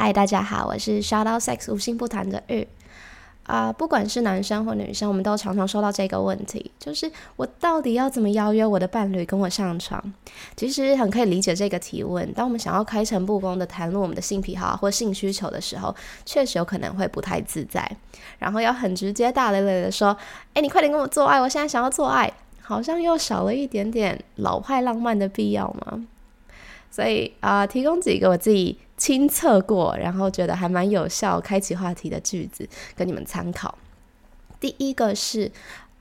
嗨，大家好，我是 Shout Out Sex 无性不谈的玉啊、不管是男生或女生，我们都常常收到这个问题，就是我到底要怎么邀约我的伴侣跟我上床？其实很可以理解这个提问。当我们想要开诚布公的谈论我们的性癖好或性需求的时候，确实有可能会不太自在，然后要很直接大咧咧的说：“哎，你快点跟我做爱，我现在想要做爱。”好像又少了一点点老派浪漫的必要嘛。所以啊、提供几个我自己亲测过，然后觉得还蛮有效、开启话题的句子，跟你们参考。第一个是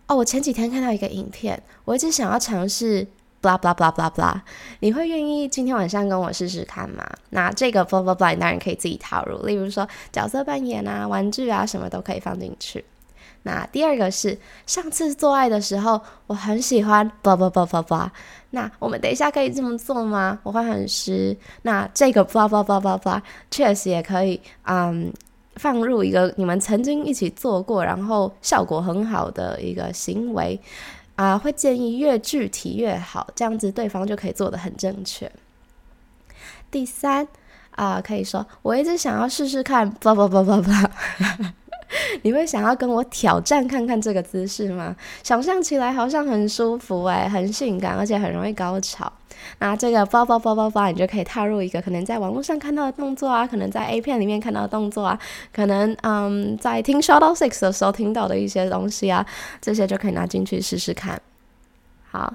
哦，我前几天看到一个影片，我一直想要尝试，blah blah blah blah blah，你会愿意今天晚上跟我试试看吗？那这个 blah blah blah 你当然可以自己套入，例如说角色扮演啊、玩具啊，什么都可以放进去。那第二个是上次做爱的时候，我很喜欢 blah blah blah blah blah。那我们等一下可以这么做吗？我会很湿。那这个 blah blah blah blah blah 确实也可以，嗯，放入一个你们曾经一起做过，然后效果很好的一个行为啊、会建议越具体越好，这样子对方就可以做得很正确。第三啊、可以说我一直想要试试看 blah blah blah blah blah。你会想要跟我挑战看看这个姿势吗？想象起来好像很舒服诶，很性感，而且很容易高潮。那这个包包包包包，你就可以踏入一个可能在网络上看到的动作啊，可能在 A 片里面看到的动作啊，可能嗯在听 Shout Out Six 的时候听到的一些东西啊，这些就可以拿进去试试看。好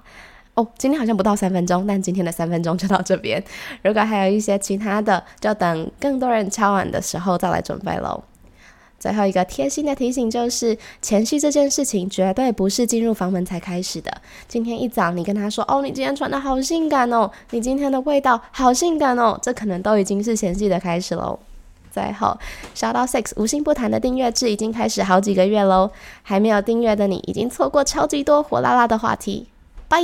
哦，今天好像不到三分钟，但今天的三分钟就到这边。如果还有一些其他的，就等更多人敲碗的时候再来准备喽。最后一个贴心的提醒就是，前戏这件事情绝对不是进入房门才开始的。今天一早你跟他说：“哦，你今天穿的好性感哦，你今天的味道好性感哦。”这可能都已经是前戏的开始喽。最后，Shout Out six 无心不谈的订阅制已经开始好几个月喽，还没有订阅的你已经错过超级多火辣辣的话题。拜。